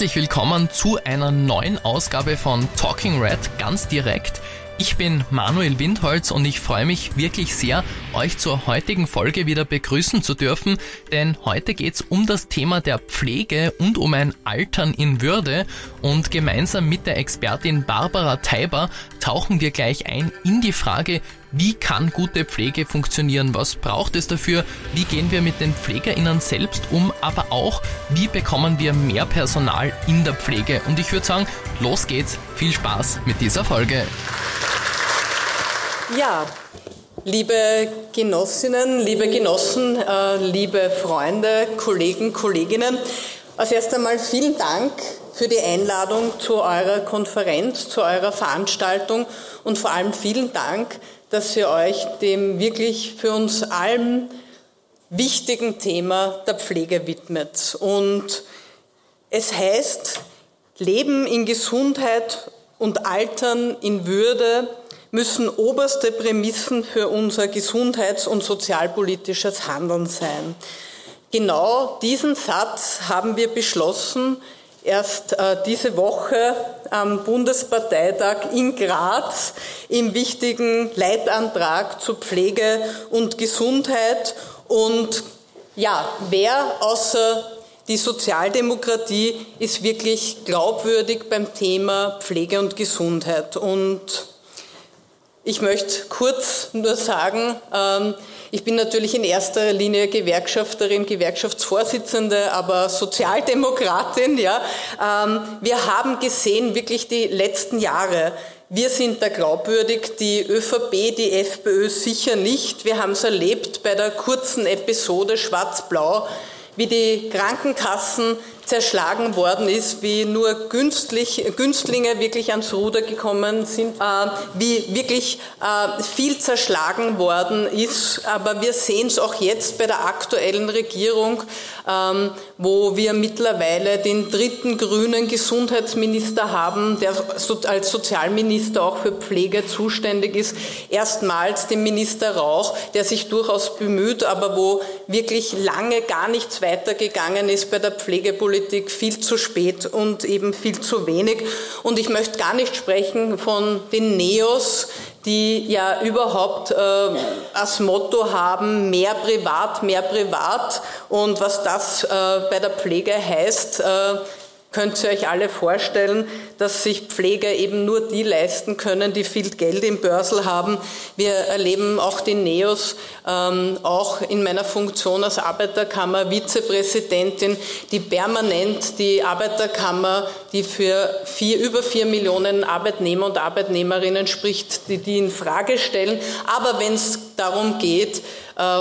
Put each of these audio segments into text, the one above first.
herzlich willkommen zu einer neuen Ausgabe von Talking Red ganz direkt. Ich bin Manuel Windholz und ich freue mich wirklich sehr, euch zur heutigen Folge wieder begrüßen zu dürfen, denn heute geht's um das Thema der Pflege und um ein Altern in Würde und gemeinsam mit der Expertin Barbara Teiber tauchen wir gleich ein in die Frage, wie kann gute Pflege funktionieren? Was braucht es dafür? Wie gehen wir mit den PflegerInnen selbst um? Aber auch, wie bekommen wir mehr Personal in der Pflege? Und ich würde sagen, los geht's. Viel Spaß mit dieser Folge. Ja, liebe Genossinnen, liebe Genossen, äh, liebe Freunde, Kollegen, Kolleginnen, als erst einmal vielen Dank für die Einladung zu eurer Konferenz, zu eurer Veranstaltung und vor allem vielen Dank, dass ihr euch dem wirklich für uns allen wichtigen Thema der Pflege widmet. Und es heißt, Leben in Gesundheit und Altern in Würde müssen oberste Prämissen für unser gesundheits- und sozialpolitisches Handeln sein. Genau diesen Satz haben wir beschlossen, erst äh, diese Woche am Bundesparteitag in Graz im wichtigen Leitantrag zu Pflege und Gesundheit. Und ja, wer außer die Sozialdemokratie ist wirklich glaubwürdig beim Thema Pflege und Gesundheit. Und ich möchte kurz nur sagen, ähm, ich bin natürlich in erster Linie Gewerkschafterin, Gewerkschaftsvorsitzende, aber Sozialdemokratin. Ja. Ähm, wir haben gesehen, wirklich die letzten Jahre, wir sind da glaubwürdig, die ÖVP, die FPÖ sicher nicht. Wir haben es erlebt bei der kurzen Episode Schwarz-Blau, wie die Krankenkassen zerschlagen worden ist, wie nur günstlich, Günstlinge wirklich ans Ruder gekommen sind, äh, wie wirklich äh, viel zerschlagen worden ist. Aber wir sehen es auch jetzt bei der aktuellen Regierung, ähm, wo wir mittlerweile den dritten grünen Gesundheitsminister haben, der als Sozialminister auch für Pflege zuständig ist. Erstmals den Minister Rauch, der sich durchaus bemüht, aber wo wirklich lange gar nichts weitergegangen ist bei der Pflegepolitik Politik viel zu spät und eben viel zu wenig. Und ich möchte gar nicht sprechen von den Neos, die ja überhaupt äh, als Motto haben, mehr privat, mehr privat. Und was das äh, bei der Pflege heißt, äh, könnt ihr euch alle vorstellen, dass sich Pfleger eben nur die leisten können, die viel Geld im Börsel haben. Wir erleben auch die Neos, ähm, auch in meiner Funktion als Arbeiterkammer Vizepräsidentin, die permanent die Arbeiterkammer, die für vier, über vier Millionen Arbeitnehmer und Arbeitnehmerinnen spricht, die die in Frage stellen. Aber wenn es darum geht,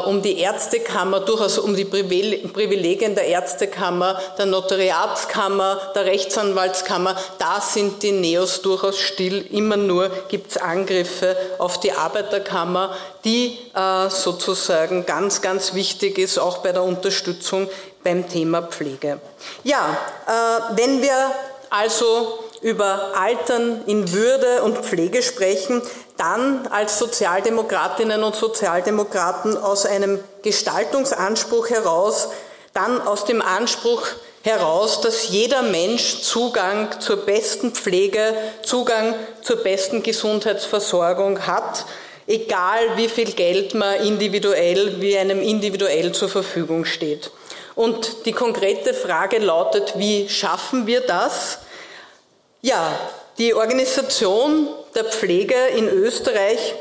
um die Ärztekammer, durchaus um die Privilegien der Ärztekammer, der Notariatskammer, der Rechtsanwaltskammer. Da sind die Neos durchaus still. Immer nur gibt es Angriffe auf die Arbeiterkammer, die äh, sozusagen ganz, ganz wichtig ist, auch bei der Unterstützung beim Thema Pflege. Ja, äh, wenn wir also über Altern in Würde und Pflege sprechen, dann als Sozialdemokratinnen und Sozialdemokraten aus einem Gestaltungsanspruch heraus, dann aus dem Anspruch heraus, dass jeder Mensch Zugang zur besten Pflege, Zugang zur besten Gesundheitsversorgung hat, egal wie viel Geld man individuell, wie einem individuell zur Verfügung steht. Und die konkrete Frage lautet, wie schaffen wir das? Ja, die Organisation der Pflege in Österreich,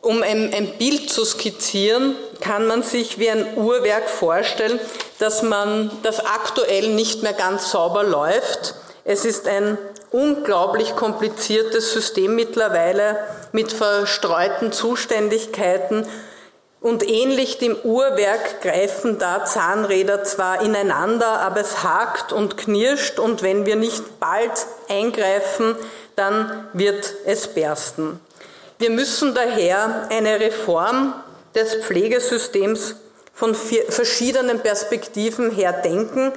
um ein, ein, Bild zu skizzieren, kann man sich wie ein Uhrwerk vorstellen, dass man das aktuell nicht mehr ganz sauber läuft. Es ist ein unglaublich kompliziertes System mittlerweile mit verstreuten Zuständigkeiten und ähnlich dem Uhrwerk greifen da Zahnräder zwar ineinander, aber es hakt und knirscht und wenn wir nicht bald eingreifen, dann wird es bersten. Wir müssen daher eine Reform des Pflegesystems von verschiedenen Perspektiven her denken,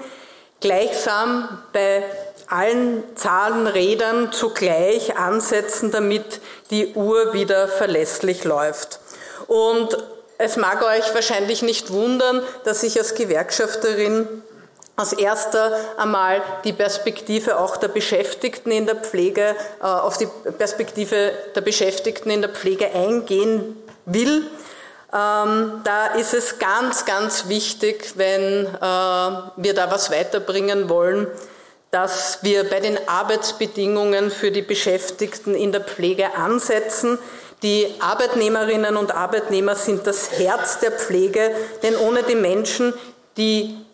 gleichsam bei allen Zahnrädern zugleich ansetzen, damit die Uhr wieder verlässlich läuft. Und es mag euch wahrscheinlich nicht wundern, dass ich als Gewerkschafterin als erster einmal die Perspektive auch der Beschäftigten in der Pflege, äh, auf die Perspektive der Beschäftigten in der Pflege eingehen will. Ähm, da ist es ganz, ganz wichtig, wenn äh, wir da was weiterbringen wollen, dass wir bei den Arbeitsbedingungen für die Beschäftigten in der Pflege ansetzen. Die Arbeitnehmerinnen und Arbeitnehmer sind das Herz der Pflege, denn ohne die Menschen, die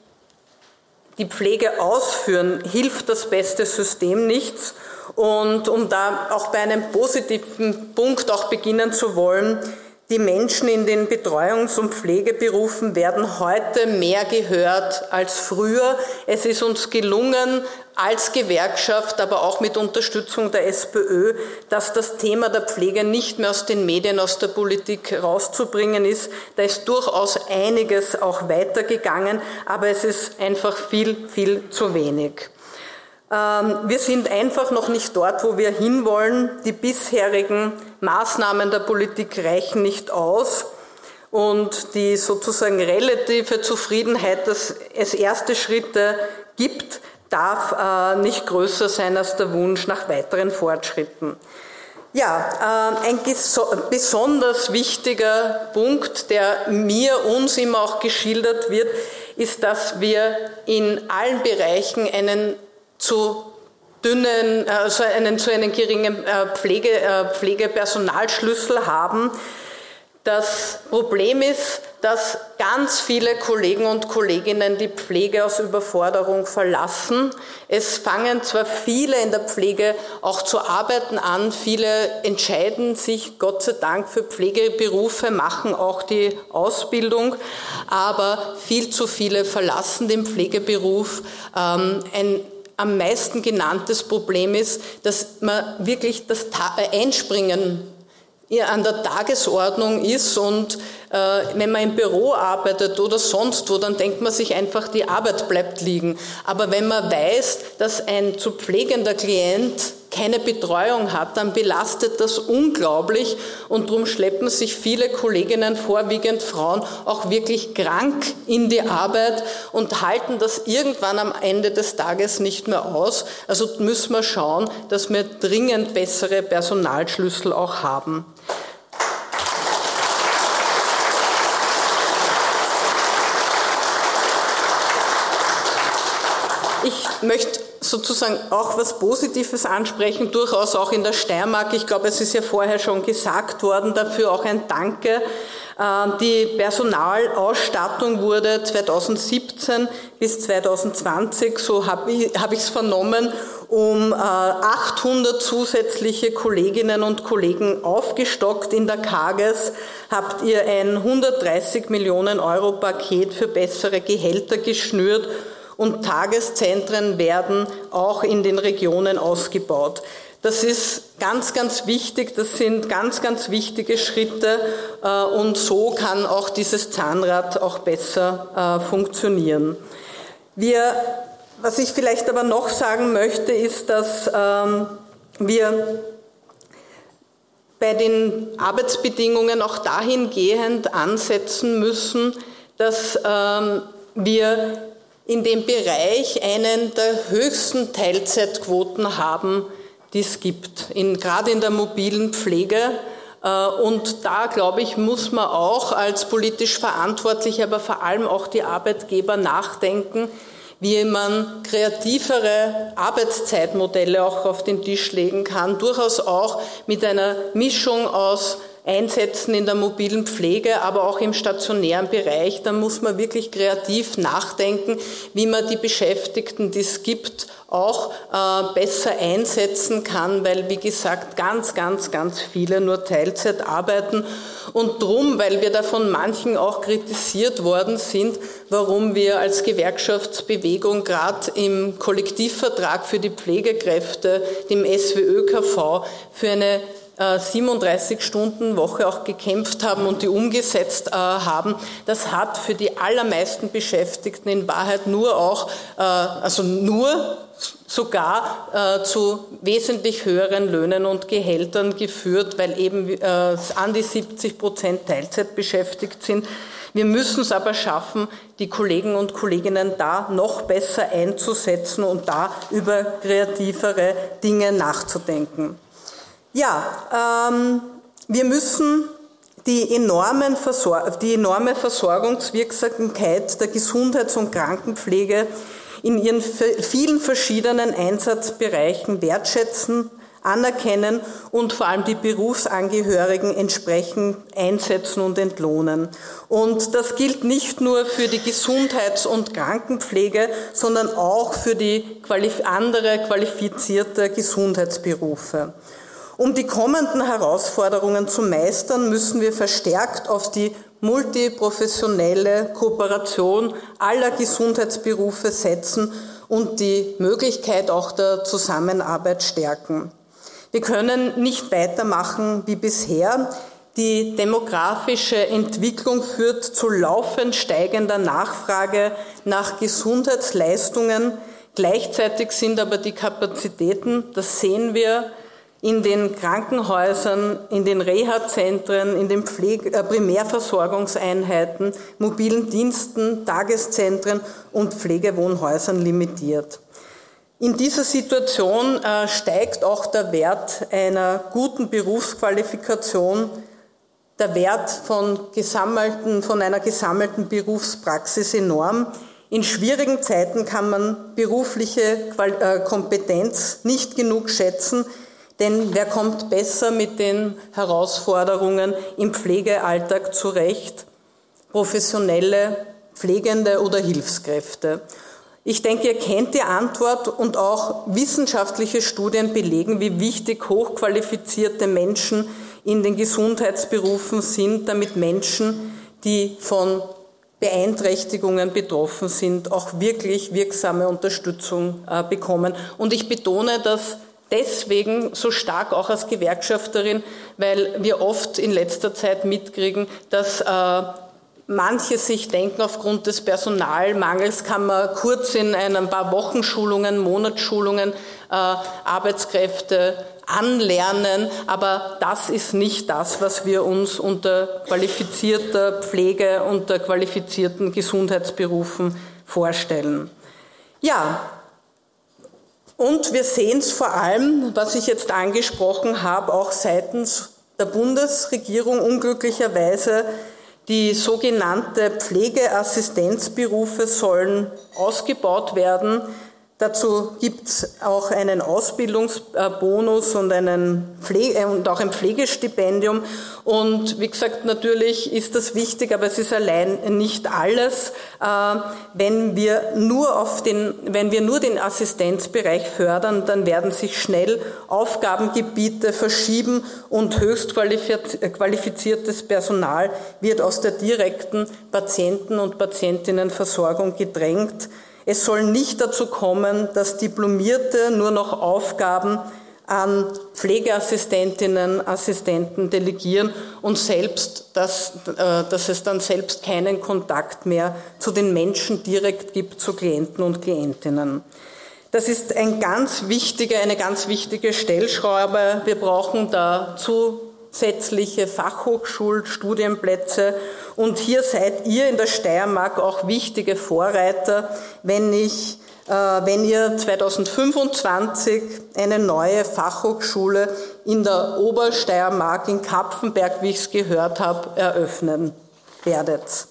die Pflege ausführen, hilft das beste System nichts. Und um da auch bei einem positiven Punkt auch beginnen zu wollen, die Menschen in den Betreuungs- und Pflegeberufen werden heute mehr gehört als früher. Es ist uns gelungen, als Gewerkschaft, aber auch mit Unterstützung der SPÖ, dass das Thema der Pflege nicht mehr aus den Medien, aus der Politik rauszubringen ist. Da ist durchaus einiges auch weitergegangen, aber es ist einfach viel, viel zu wenig. Ähm, wir sind einfach noch nicht dort, wo wir hinwollen. Die bisherigen Maßnahmen der Politik reichen nicht aus. Und die sozusagen relative Zufriedenheit, dass es erste Schritte gibt, darf äh, nicht größer sein als der Wunsch nach weiteren Fortschritten. Ja, äh, ein besonders wichtiger Punkt, der mir, uns immer auch geschildert wird, ist, dass wir in allen Bereichen einen zu dünnen, also einen zu einem geringen äh, Pflege, äh, Pflegepersonalschlüssel haben. Das Problem ist, dass ganz viele Kollegen und Kolleginnen die Pflege aus Überforderung verlassen. Es fangen zwar viele in der Pflege auch zu arbeiten an, viele entscheiden sich Gott sei Dank für Pflegeberufe, machen auch die Ausbildung, aber viel zu viele verlassen den Pflegeberuf. Ähm, ein am meisten genanntes Problem ist, dass man wirklich das äh, Einspringen an der Tagesordnung ist und wenn man im Büro arbeitet oder sonst wo, dann denkt man sich einfach, die Arbeit bleibt liegen. Aber wenn man weiß, dass ein zu pflegender Klient keine Betreuung hat, dann belastet das unglaublich und darum schleppen sich viele Kolleginnen, vorwiegend Frauen, auch wirklich krank in die Arbeit und halten das irgendwann am Ende des Tages nicht mehr aus. Also müssen wir schauen, dass wir dringend bessere Personalschlüssel auch haben. Ich möchte sozusagen auch was Positives ansprechen, durchaus auch in der Steiermark. Ich glaube, es ist ja vorher schon gesagt worden, dafür auch ein Danke. Äh, die Personalausstattung wurde 2017 bis 2020, so habe ich es vernommen, um 800 äh, zusätzliche Kolleginnen und Kollegen aufgestockt. In der Kages habt ihr ein 130 Millionen Euro Paket für bessere Gehälter geschnürt und Tageszentren werden auch in den Regionen ausgebaut. Das ist ganz, ganz wichtig. Das sind ganz, ganz wichtige Schritte. Äh, und so kann auch dieses Zahnrad auch besser äh, funktionieren. Wir, was ich vielleicht aber noch sagen möchte, ist, dass ähm, wir bei den Arbeitsbedingungen auch dahingehend ansetzen müssen, dass ähm, wir in dem Bereich einen der höchsten Teilzeitquoten haben, die es gibt, in, gerade in der mobilen Pflege. Äh, und da, glaube ich, muss man auch als politisch Verantwortliche, aber vor allem auch die Arbeitgeber nachdenken, wie man kreativere Arbeitszeitmodelle auch auf den Tisch legen kann, durchaus auch mit einer Mischung aus einsetzen in der mobilen Pflege, aber auch im stationären Bereich. Da muss man wirklich kreativ nachdenken, wie man die Beschäftigten, die es gibt, auch äh, besser einsetzen kann, weil, wie gesagt, ganz, ganz, ganz viele nur Teilzeit arbeiten. Und drum, weil wir da von manchen auch kritisiert worden sind, warum wir als Gewerkschaftsbewegung gerade im Kollektivvertrag für die Pflegekräfte, dem SWÖKV, für eine 37-Stunden-Woche äh, auch gekämpft haben und die umgesetzt äh, haben, das hat für die allermeisten Beschäftigten in Wahrheit nur auch, äh, also nur sogar zu wesentlich höheren Löhnen und Gehältern geführt, weil eben an die 70 Prozent Teilzeit beschäftigt sind. Wir müssen es aber schaffen, die Kollegen und Kolleginnen da noch besser einzusetzen und da über kreativere Dinge nachzudenken. Ja, ähm, wir müssen die, enormen die enorme Versorgungswirksamkeit der Gesundheits- und Krankenpflege in ihren vielen verschiedenen Einsatzbereichen wertschätzen, anerkennen und vor allem die Berufsangehörigen entsprechend einsetzen und entlohnen. Und das gilt nicht nur für die Gesundheits- und Krankenpflege, sondern auch für die andere qualifizierte Gesundheitsberufe. Um die kommenden Herausforderungen zu meistern, müssen wir verstärkt auf die multiprofessionelle Kooperation aller Gesundheitsberufe setzen und die Möglichkeit auch der Zusammenarbeit stärken. Wir können nicht weitermachen wie bisher. Die demografische Entwicklung führt zu laufend steigender Nachfrage nach Gesundheitsleistungen. Gleichzeitig sind aber die Kapazitäten, das sehen wir, in den Krankenhäusern, in den Reha-Zentren, in den Pflege, äh, Primärversorgungseinheiten, mobilen Diensten, Tageszentren und Pflegewohnhäusern limitiert. In dieser Situation äh, steigt auch der Wert einer guten Berufsqualifikation, der Wert von, gesammelten, von einer gesammelten Berufspraxis enorm. In schwierigen Zeiten kann man berufliche äh, Kompetenz nicht genug schätzen, denn wer kommt besser mit den Herausforderungen im Pflegealltag zurecht? Professionelle, Pflegende oder Hilfskräfte. Ich denke, ihr kennt die Antwort und auch wissenschaftliche Studien belegen, wie wichtig hochqualifizierte Menschen in den Gesundheitsberufen sind, damit Menschen, die von Beeinträchtigungen betroffen sind, auch wirklich wirksame Unterstützung äh, bekommen. Und ich betone das deswegen so stark auch als Gewerkschafterin, weil wir oft in letzter Zeit mitkriegen, dass äh, manche sich denken, aufgrund des Personalmangels kann man kurz in ein paar Wochenschulungen, Monatsschulungen äh, Arbeitskräfte anlernen, aber das ist nicht das, was wir uns unter qualifizierter Pflege, unter qualifizierten Gesundheitsberufen vorstellen. Ja, und wir sehen es vor allem, was ich jetzt angesprochen habe, auch seitens der Bundesregierung unglücklicherweise, die sogenannte Pflegeassistenzberufe sollen ausgebaut werden. Dazu gibt es auch einen Ausbildungsbonus und, einen Pflege äh, und auch ein Pflegestipendium. Und wie gesagt, natürlich ist das wichtig, aber es ist allein nicht alles. Äh, wenn wir nur auf den, wenn wir nur den Assistenzbereich fördern, dann werden sich schnell Aufgabengebiete verschieben und höchst qualifiziertes Personal wird aus der direkten Patienten- und Patientinnenversorgung gedrängt. Es soll nicht dazu kommen, dass Diplomierte nur noch Aufgaben an Pflegeassistentinnen, Assistenten delegieren und selbst, dass, äh, dass es dann selbst keinen Kontakt mehr zu den Menschen direkt gibt, zu Klienten und Klientinnen. Das ist ein ganz wichtige, eine ganz wichtige Stellschraube. Wir brauchen dazu zusätzliche Fachhochschulstudienplätze. Und hier seid ihr in der Steiermark auch wichtige Vorreiter, wenn ich äh, wenn ihr 2025 eine neue Fachhochschule in der Obersteiermark in Kapfenberg, wie ich es gehört habe, eröffnen werdet.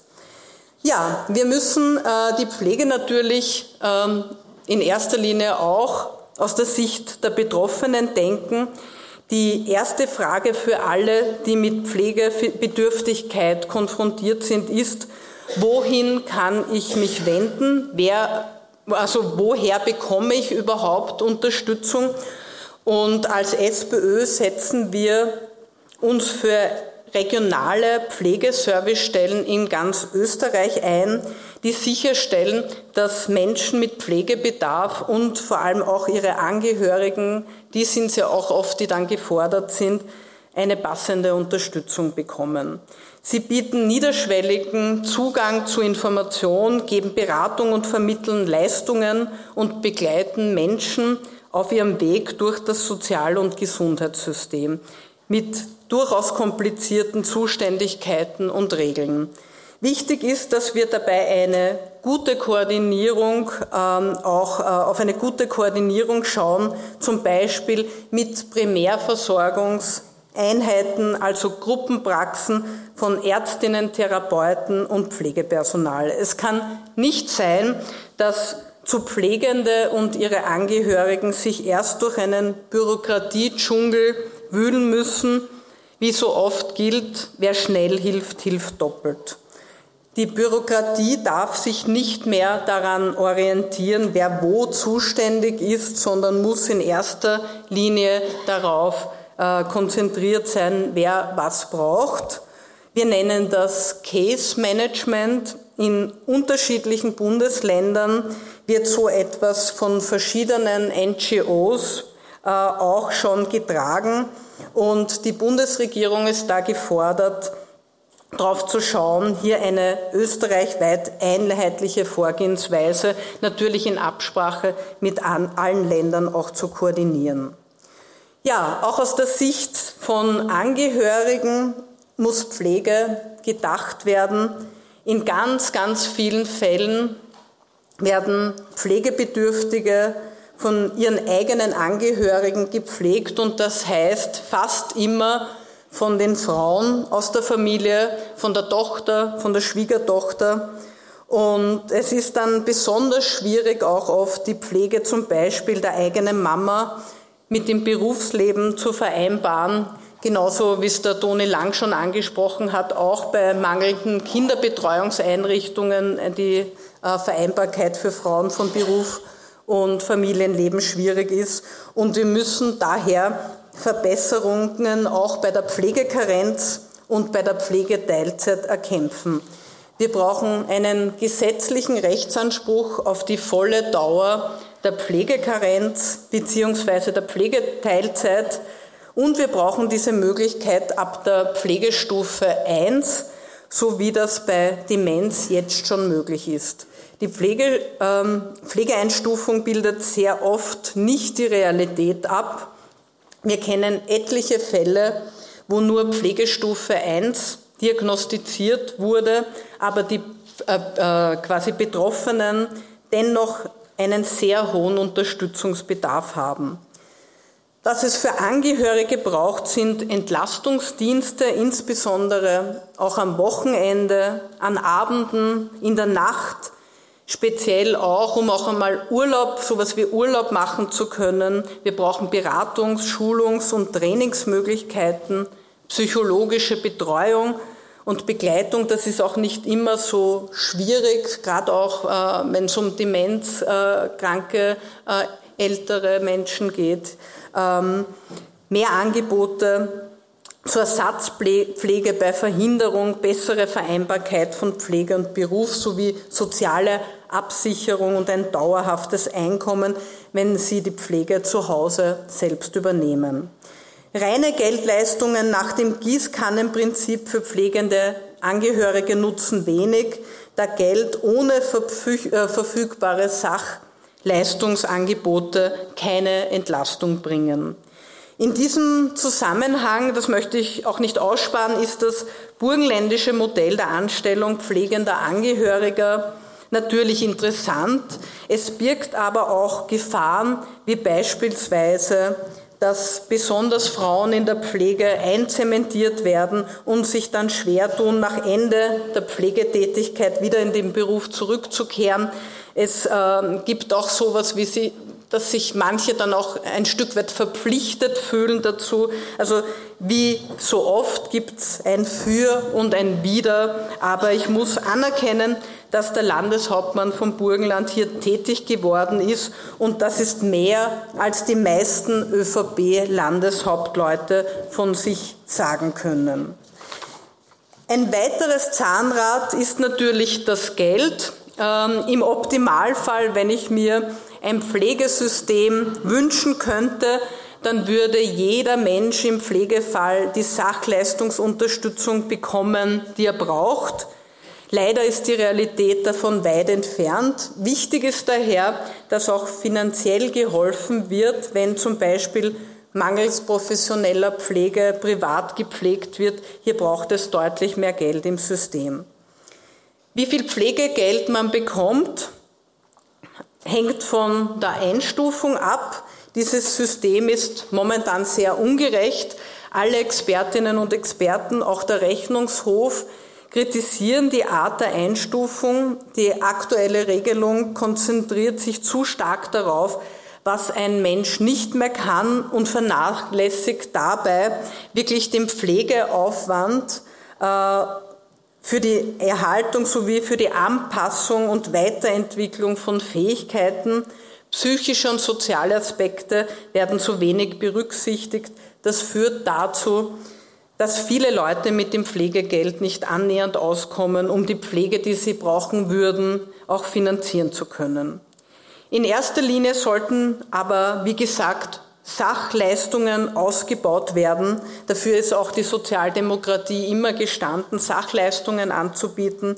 Ja, wir müssen äh, die Pflege natürlich ähm, in erster Linie auch aus der Sicht der Betroffenen denken. Die erste Frage für alle, die mit Pflegebedürftigkeit konfrontiert sind, ist, wohin kann ich mich wenden? Wer, also woher bekomme ich überhaupt Unterstützung? Und als SPÖ setzen wir uns für regionale Pflegeservicestellen in ganz Österreich ein, die sicherstellen, dass Menschen mit Pflegebedarf und vor allem auch ihre Angehörigen, die sind es ja auch oft, die dann gefordert sind, eine passende Unterstützung bekommen. Sie bieten niederschwelligen Zugang zu Information, geben Beratung und vermitteln Leistungen und begleiten Menschen auf ihrem Weg durch das Sozial- und Gesundheitssystem mit durchaus komplizierten Zuständigkeiten und Regeln. Wichtig ist, dass wir dabei eine gute Koordinierung, ähm, auch äh, auf eine gute Koordinierung schauen, zum Beispiel mit Primärversorgungseinheiten, also Gruppenpraxen von Ärztinnen, Therapeuten und Pflegepersonal. Es kann nicht sein, dass zu Pflegende und ihre Angehörigen sich erst durch einen Bürokratiedschungel wühlen müssen. Wie so oft gilt, wer schnell hilft, hilft doppelt. Die Bürokratie darf sich nicht mehr daran orientieren, wer wo zuständig ist, sondern muss in erster Linie darauf äh, konzentriert sein, wer was braucht. Wir nennen das Case Management. In unterschiedlichen Bundesländern wird so etwas von verschiedenen NGOs äh, auch schon getragen und die Bundesregierung ist da gefordert, darauf zu schauen, hier eine österreichweit einheitliche Vorgehensweise natürlich in Absprache mit allen Ländern auch zu koordinieren. Ja, auch aus der Sicht von Angehörigen muss Pflege gedacht werden. In ganz, ganz vielen Fällen werden Pflegebedürftige von ihren eigenen Angehörigen gepflegt und das heißt fast immer von den Frauen aus der Familie, von der Tochter, von der Schwiegertochter. Und es ist dann besonders schwierig, auch oft die Pflege zum Beispiel der eigenen Mama mit dem Berufsleben zu vereinbaren. Genauso wie es der Toni Lang schon angesprochen hat, auch bei mangelnden Kinderbetreuungseinrichtungen die äh, Vereinbarkeit für Frauen von Beruf und Familienleben schwierig ist. Und wir müssen daher Verbesserungen auch bei der Pflegekarenz und bei der Pflegeteilzeit erkämpfen. Wir brauchen einen gesetzlichen Rechtsanspruch auf die volle Dauer der Pflegekarenz bzw. der Pflegeteilzeit und wir brauchen diese Möglichkeit ab der Pflegestufe 1, so wie das bei Demenz jetzt schon möglich ist. Die Pflege, ähm, Pflegeeinstufung bildet sehr oft nicht die Realität ab wir kennen etliche Fälle, wo nur Pflegestufe 1 diagnostiziert wurde, aber die äh, äh, quasi Betroffenen dennoch einen sehr hohen Unterstützungsbedarf haben. Was es für Angehörige braucht, sind Entlastungsdienste, insbesondere auch am Wochenende, an Abenden, in der Nacht, speziell auch, um auch einmal Urlaub, sowas wie Urlaub machen zu können. Wir brauchen Beratungs-, Schulungs- und Trainingsmöglichkeiten, psychologische Betreuung und Begleitung. Das ist auch nicht immer so schwierig, gerade auch äh, wenn es um demenzkranke äh, ältere Menschen geht. Ähm, mehr Angebote zur Ersatzpflege bei Verhinderung, bessere Vereinbarkeit von Pflege und Beruf sowie soziale Absicherung und ein dauerhaftes Einkommen, wenn sie die Pflege zu Hause selbst übernehmen. Reine Geldleistungen nach dem Gießkannenprinzip für pflegende Angehörige nutzen wenig, da Geld ohne äh, verfügbare Sachleistungsangebote keine Entlastung bringen. In diesem Zusammenhang, das möchte ich auch nicht aussparen, ist das burgenländische Modell der Anstellung pflegender Angehöriger natürlich interessant. Es birgt aber auch Gefahren, wie beispielsweise, dass besonders Frauen in der Pflege einzementiert werden und sich dann schwer tun, nach Ende der Pflegetätigkeit wieder in den Beruf zurückzukehren. Es äh, gibt auch sowas wie sie, dass sich manche dann auch ein Stück weit verpflichtet fühlen dazu. Also wie so oft gibt es ein Für und ein Wider, aber ich muss anerkennen, dass der Landeshauptmann vom Burgenland hier tätig geworden ist und das ist mehr, als die meisten ÖVP-Landeshauptleute von sich sagen können. Ein weiteres Zahnrad ist natürlich das Geld. Ähm, Im Optimalfall, wenn ich mir ein Pflegesystem wünschen könnte, dann würde jeder Mensch im Pflegefall die Sachleistungsunterstützung bekommen, die er braucht. Leider ist die Realität davon weit entfernt. Wichtig ist daher, dass auch finanziell geholfen wird, wenn zum Beispiel mangels professioneller Pflege privat gepflegt wird. Hier braucht es deutlich mehr Geld im System. Wie viel Pflegegeld man bekommt, hängt von der Einstufung ab. Dieses System ist momentan sehr ungerecht. Alle Expertinnen und Experten, auch der Rechnungshof, kritisieren die Art der Einstufung. Die aktuelle Regelung konzentriert sich zu stark darauf, was ein Mensch nicht mehr kann und vernachlässigt dabei wirklich den Pflegeaufwand äh, für die Erhaltung sowie für die Anpassung und Weiterentwicklung von Fähigkeiten. Psychische und soziale Aspekte werden zu wenig berücksichtigt. Das führt dazu, dass viele Leute mit dem Pflegegeld nicht annähernd auskommen, um die Pflege, die sie brauchen würden, auch finanzieren zu können. In erster Linie sollten aber, wie gesagt, Sachleistungen ausgebaut werden. Dafür ist auch die Sozialdemokratie immer gestanden, Sachleistungen anzubieten.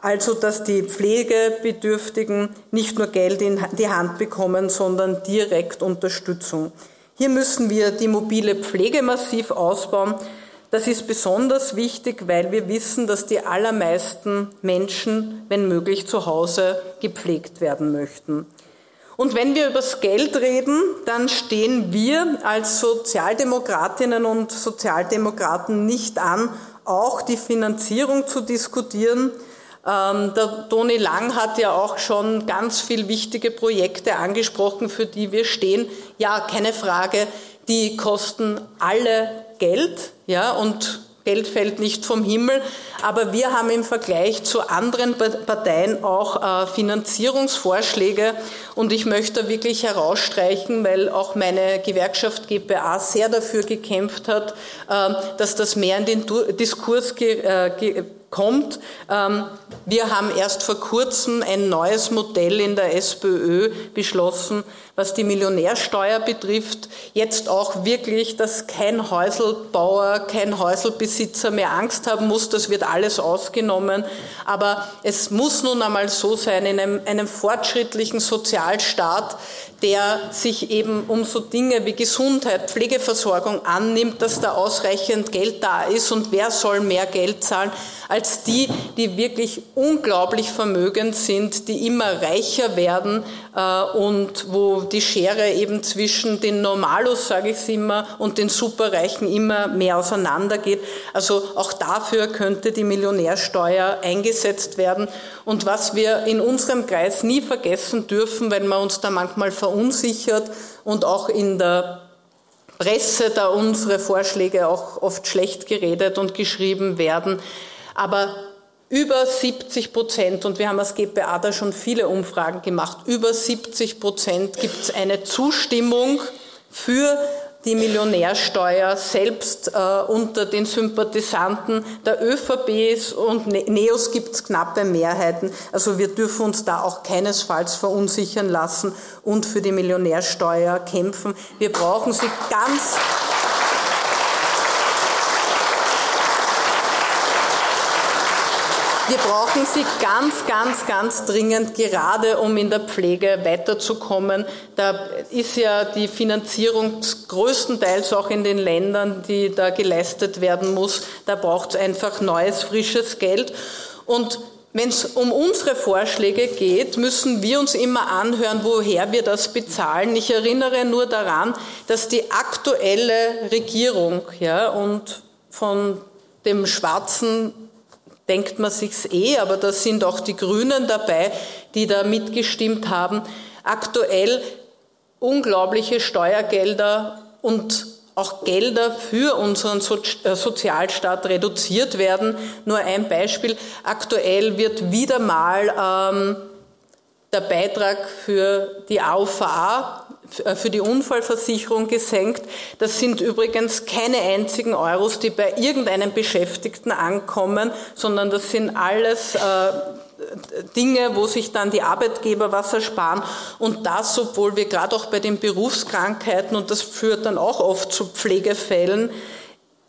Also, dass die Pflegebedürftigen nicht nur Geld in die Hand bekommen, sondern direkt Unterstützung. Hier müssen wir die mobile Pflege massiv ausbauen. Das ist besonders wichtig, weil wir wissen, dass die allermeisten Menschen, wenn möglich, zu Hause gepflegt werden möchten. Und wenn wir über das Geld reden, dann stehen wir als Sozialdemokratinnen und Sozialdemokraten nicht an, auch die Finanzierung zu diskutieren. Ähm, der Toni Lang hat ja auch schon ganz viel wichtige Projekte angesprochen, für die wir stehen. Ja, keine Frage, die kosten alle Geld, ja, und Geld fällt nicht vom Himmel, aber wir haben im Vergleich zu anderen Parteien auch äh, Finanzierungsvorschläge und ich möchte wirklich herausstreichen, weil auch meine Gewerkschaft GPA sehr dafür gekämpft hat, äh, dass das mehr in den Diskurs äh, kommt. Ähm, wir haben erst vor kurzem ein neues Modell in der SPÖ beschlossen, was die Millionärsteuer betrifft. Jetzt auch wirklich, dass kein Häuselbauer, kein Häuselbesitzer mehr Angst haben muss, das wird alles ausgenommen. Aber es muss nun einmal so sein, in einem, einem fortschrittlichen Sozialstaat, der sich eben um so Dinge wie Gesundheit, Pflegeversorgung annimmt, dass da ausreichend Geld da ist und wer soll mehr Geld zahlen als die, die wirklich unglaublich vermögend sind, die immer reicher werden äh, und wo die Schere eben zwischen den Normalos, sage ich immer, und den Superreichen immer mehr auseinandergeht. Also auch dafür könnte die Millionärsteuer eingesetzt werden. Und was wir in unserem Kreis nie vergessen dürfen, wenn man uns da manchmal verunsichert und auch in der Presse da unsere Vorschläge auch oft schlecht geredet und geschrieben werden. Aber über 70 Prozent, und wir haben als GPA da schon viele Umfragen gemacht, über 70 Prozent gibt es eine Zustimmung für die Millionärsteuer selbst äh, unter den Sympathisanten der ÖVP und ne-, NEOS gibt es knappe Mehrheiten. Also wir dürfen uns da auch keinesfalls verunsichern lassen und für die Millionärsteuer kämpfen. Wir brauchen sie ganz Wir brauchen sie ganz, ganz, ganz dringend, gerade um in der Pflege weiterzukommen. Da ist ja die Finanzierung größtenteils auch in den Ländern, die da geleistet werden muss. Da braucht es einfach neues, frisches Geld. Und wenn es um unsere Vorschläge geht, müssen wir uns immer anhören, woher wir das bezahlen. Ich erinnere nur daran, dass die aktuelle Regierung ja, und von dem schwarzen denkt man sich's eh, aber da sind auch die Grünen dabei, die da mitgestimmt haben. Aktuell unglaubliche Steuergelder und auch Gelder für unseren äh, Sozialstaat reduziert werden. Nur ein Beispiel. Aktuell wird wieder mal ähm, der Beitrag für die AUVA für die Unfallversicherung gesenkt. Das sind übrigens keine einzigen Euros, die bei irgendeinem Beschäftigten ankommen, sondern das sind alles äh, Dinge, wo sich dann die Arbeitgeber was ersparen. Und das, obwohl wir gerade auch bei den Berufskrankheiten, und das führt dann auch oft zu Pflegefällen,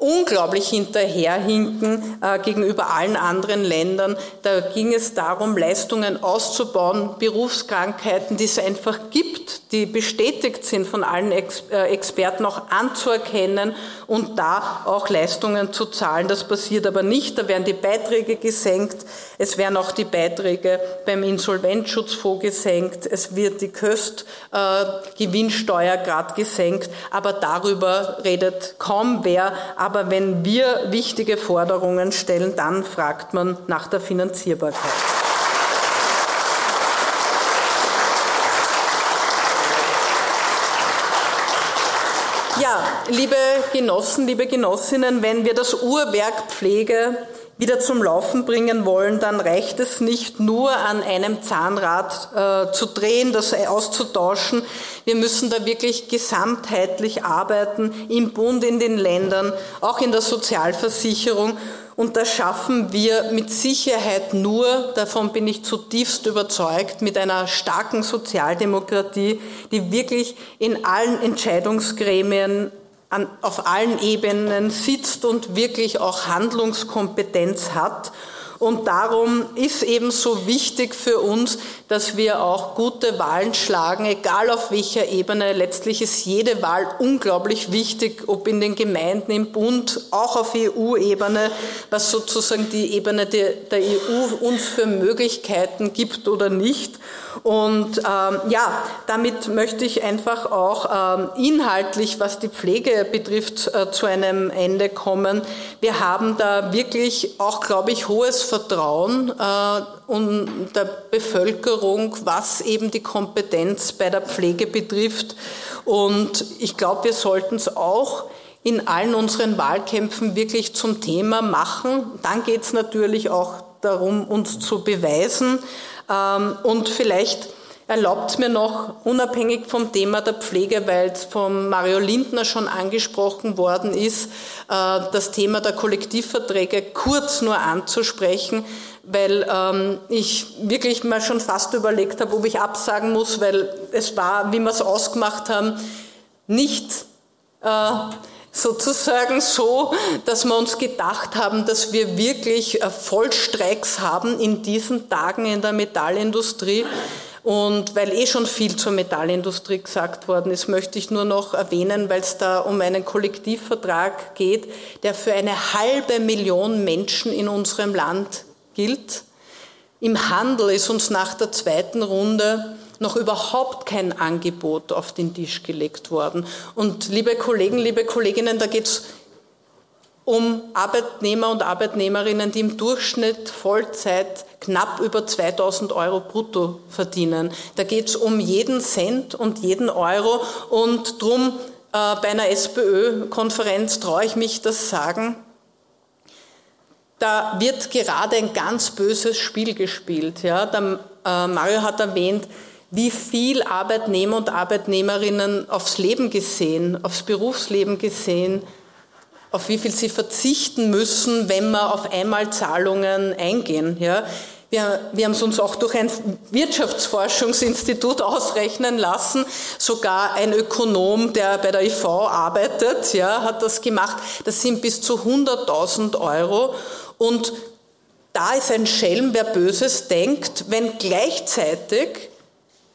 unglaublich hinterherhinken äh, gegenüber allen anderen Ländern. Da ging es darum, Leistungen auszubauen, Berufskrankheiten, die es einfach gibt, die bestätigt sind von allen Ex äh, Experten auch anzuerkennen und da auch Leistungen zu zahlen. Das passiert aber nicht. Da werden die Beiträge gesenkt. Es werden auch die Beiträge beim Insolvenzschutzfonds gesenkt. Es wird die Köst-Gewinnsteuer äh, gerade gesenkt. Aber darüber redet kaum wer. Aber wenn wir wichtige Forderungen stellen, dann fragt man nach der Finanzierbarkeit. Ja, liebe Genossen, liebe Genossinnen, wenn wir das Uhrwerk Pflege wieder zum Laufen bringen wollen, dann reicht es nicht nur an einem Zahnrad äh, zu drehen, das auszutauschen. Wir müssen da wirklich gesamtheitlich arbeiten, im Bund, in den Ländern, auch in der Sozialversicherung. Und das schaffen wir mit Sicherheit nur, davon bin ich zutiefst überzeugt, mit einer starken Sozialdemokratie, die wirklich in allen Entscheidungsgremien an, auf allen Ebenen sitzt und wirklich auch Handlungskompetenz hat. Und darum ist eben so wichtig für uns, dass wir auch gute Wahlen schlagen, egal auf welcher Ebene. Letztlich ist jede Wahl unglaublich wichtig, ob in den Gemeinden, im Bund, auch auf EU-Ebene, was sozusagen die Ebene der, der EU uns für Möglichkeiten gibt oder nicht. Und ähm, ja, damit möchte ich einfach auch ähm, inhaltlich, was die Pflege betrifft, äh, zu einem Ende kommen. Wir haben da wirklich auch, glaube ich, hohes Vertrauen äh, und der Bevölkerung, was eben die Kompetenz bei der Pflege betrifft. Und ich glaube, wir sollten es auch in allen unseren Wahlkämpfen wirklich zum Thema machen. Dann geht es natürlich auch darum, uns zu beweisen. Ähm, und vielleicht erlaubt mir noch, unabhängig vom Thema der Pflege, weil es von Mario Lindner schon angesprochen worden ist, äh, das Thema der Kollektivverträge kurz nur anzusprechen, weil ähm, ich wirklich mal schon fast überlegt habe, ob ich absagen muss, weil es war, wie wir es ausgemacht haben, nicht äh, sozusagen so, dass wir uns gedacht haben, dass wir wirklich äh, Vollstreiks haben in diesen Tagen in der Metallindustrie. Und weil eh schon viel zur Metallindustrie gesagt worden ist, möchte ich nur noch erwähnen, weil es da um einen Kollektivvertrag geht, der für eine halbe Million Menschen in unserem Land gilt. Im Handel ist uns nach der zweiten Runde noch überhaupt kein Angebot auf den Tisch gelegt worden. Und liebe Kollegen, liebe Kolleginnen, da geht es um Arbeitnehmer und Arbeitnehmerinnen, die im Durchschnitt Vollzeit knapp über 2000 Euro brutto verdienen. Da geht es um jeden Cent und jeden Euro und drum äh, bei einer SPÖ-Konferenz traue ich mich das sagen. Da wird gerade ein ganz böses Spiel gespielt. Ja? Der, äh, Mario hat erwähnt, wie viel Arbeitnehmer und Arbeitnehmerinnen aufs Leben gesehen, aufs Berufsleben gesehen, auf wie viel sie verzichten müssen, wenn wir auf einmal Zahlungen eingehen. Ja. Wir, wir haben es uns auch durch ein Wirtschaftsforschungsinstitut ausrechnen lassen. Sogar ein Ökonom, der bei der IV arbeitet, ja, hat das gemacht. Das sind bis zu 100.000 Euro. Und da ist ein Schelm, wer Böses denkt, wenn gleichzeitig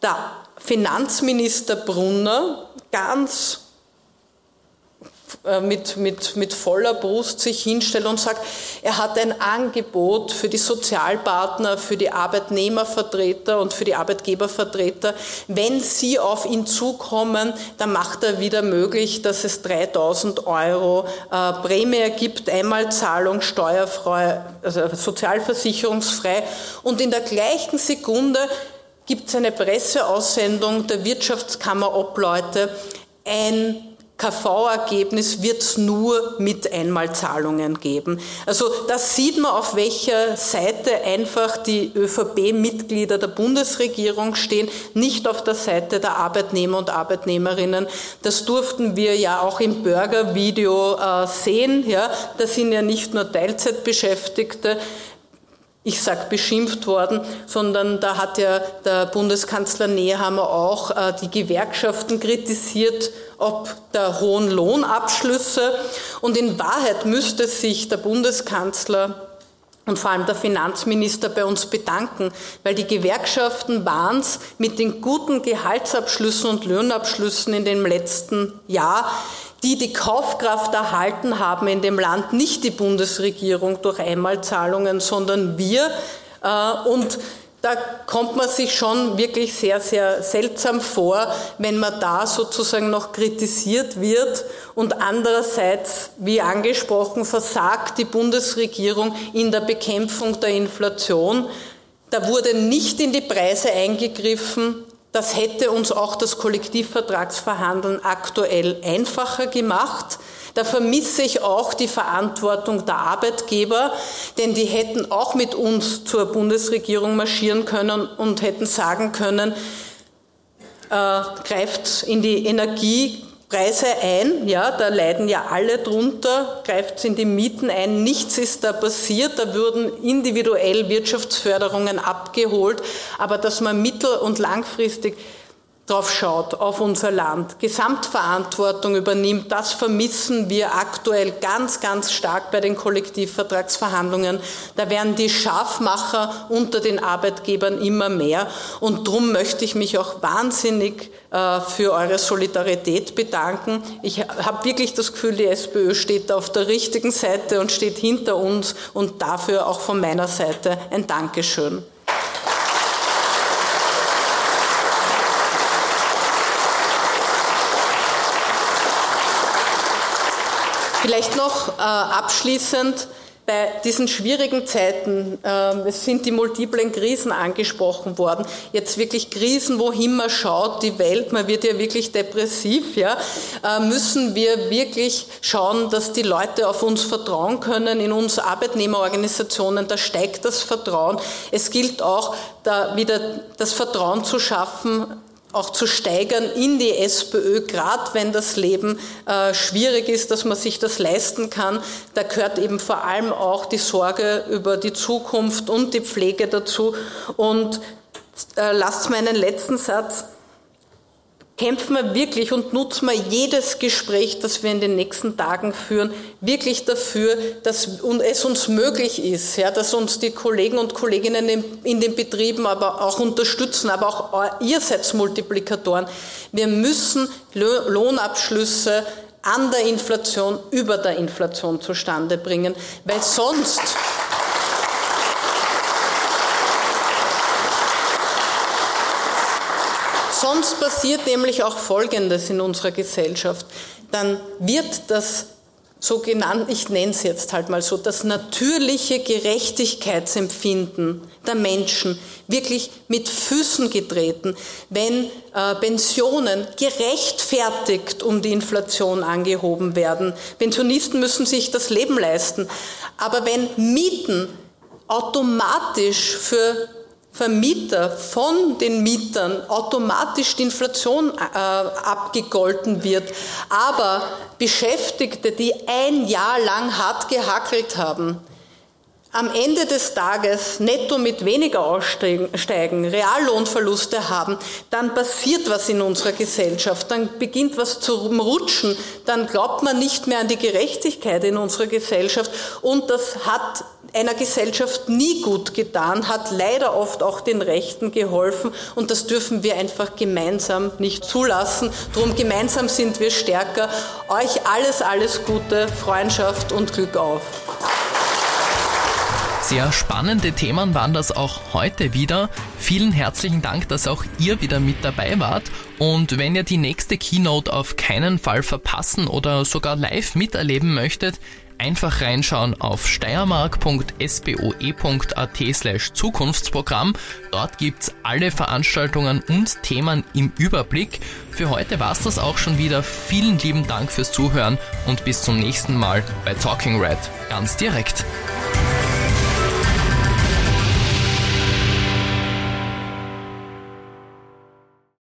der Finanzminister Brunner ganz äh, mit, mit, mit voller Brust sich hinstellt und sagt, er hat ein Angebot für die Sozialpartner, für die Arbeitnehmervertreter und für die Arbeitgebervertreter. Wenn sie auf ihn zukommen, dann macht er wieder möglich, dass es 3000 Euro äh, Prämie gibt, Einmalzahlung, steuerfrei, also sozialversicherungsfrei. Und in der gleichen Sekunde gibt es eine Presseaussendung der Wirtschaftskammer-Obleute, ein KV-Ergebnis wird es nur mit Einmalzahlungen geben. Also das sieht man, auf welcher Seite einfach die ÖVP-Mitglieder der Bundesregierung stehen, nicht auf der Seite der Arbeitnehmer und Arbeitnehmerinnen. Das durften wir ja auch im Bürgervideo äh, sehen. Ja, das sind ja nicht nur Teilzeitbeschäftigte, ich sag beschimpft worden, sondern da hat ja der Bundeskanzler Nehammer auch äh, die Gewerkschaften kritisiert, ob der hohen Lohnabschlüsse. Und in Wahrheit müsste sich der Bundeskanzler und vor allem der Finanzminister bei uns bedanken, weil die Gewerkschaften waren es mit den guten Gehaltsabschlüssen und Lohnabschlüssen in dem letzten Jahr, die die Kaufkraft erhalten haben in dem Land, nicht die Bundesregierung durch Einmalzahlungen, sondern wir. Äh, und da kommt man sich schon wirklich sehr, sehr seltsam vor, wenn man da sozusagen noch kritisiert wird und andererseits, wie angesprochen, versagt die Bundesregierung in der Bekämpfung der Inflation. Da wurde nicht in die Preise eingegriffen. Das hätte uns auch das Kollektivvertragsverhandeln aktuell einfacher gemacht. Da vermisse ich auch die Verantwortung der Arbeitgeber, denn die hätten auch mit uns zur Bundesregierung marschieren können und hätten sagen können, äh, greift in die Energiepreise ein, ja, da leiden ja alle drunter, greift in die Mieten ein, nichts ist da passiert, da würden individuell Wirtschaftsförderungen abgeholt, aber dass man mittel- und langfristig drauf schaut, auf unser Land, Gesamtverantwortung übernimmt, das vermissen wir aktuell ganz, ganz stark bei den Kollektivvertragsverhandlungen. Da werden die Scharfmacher unter den Arbeitgebern immer mehr. Und darum möchte ich mich auch wahnsinnig äh, für eure Solidarität bedanken. Ich habe wirklich das Gefühl, die SPÖ steht auf der richtigen Seite und steht hinter uns und dafür auch von meiner Seite ein Dankeschön. Vielleicht noch äh, abschließend bei diesen schwierigen Zeiten, äh, es sind die multiplen Krisen angesprochen worden, jetzt wirklich Krisen, wohin man schaut, die Welt, man wird ja wirklich depressiv, ja, äh, müssen wir wirklich schauen, dass die Leute auf uns vertrauen können, in uns Arbeitnehmerorganisationen, da steigt das Vertrauen. Es gilt auch, da wieder das Vertrauen zu schaffen, auch zu steigern in die SPÖ, gerade wenn das Leben äh, schwierig ist, dass man sich das leisten kann. Da gehört eben vor allem auch die Sorge über die Zukunft und die Pflege dazu. Und äh, lasst meinen letzten Satz kämpfen wir wirklich und nutzen wir jedes Gespräch, das wir in den nächsten Tagen führen, wirklich dafür, dass es uns möglich ist, ja, dass uns die Kollegen und Kolleginnen in, den Betrieben aber auch unterstützen, aber auch ihr seid Multiplikatoren. Wir müssen Lohnabschlüsse an der Inflation, über der Inflation zustande bringen, weil sonst Sonst passiert nämlich auch Folgendes in unserer Gesellschaft. Dann wird das sogenannte, ich nenne es jetzt halt mal so, das natürliche Gerechtigkeitsempfinden der Menschen wirklich mit Füßen getreten, wenn äh, Pensionen gerechtfertigt um die Inflation angehoben werden. Pensionisten müssen sich das Leben leisten. Aber wenn Mieten automatisch für Vermieter von den Mietern automatisch die Inflation äh, abgegolten wird, aber Beschäftigte, die ein Jahr lang hart gehackelt haben, am Ende des Tages netto mit weniger aussteigen, Reallohnverluste haben, dann passiert was in unserer Gesellschaft, dann beginnt was zu rutschen, dann glaubt man nicht mehr an die Gerechtigkeit in unserer Gesellschaft und das hat einer Gesellschaft nie gut getan, hat leider oft auch den Rechten geholfen und das dürfen wir einfach gemeinsam nicht zulassen. Drum gemeinsam sind wir stärker. Euch alles, alles Gute, Freundschaft und Glück auf. Sehr spannende Themen waren das auch heute wieder. Vielen herzlichen Dank, dass auch ihr wieder mit dabei wart. Und wenn ihr die nächste Keynote auf keinen Fall verpassen oder sogar live miterleben möchtet, Einfach reinschauen auf steiermark.sboe.at slash Zukunftsprogramm. Dort gibt's alle Veranstaltungen und Themen im Überblick. Für heute war's das auch schon wieder. Vielen lieben Dank fürs Zuhören und bis zum nächsten Mal bei Talking Red. Ganz direkt.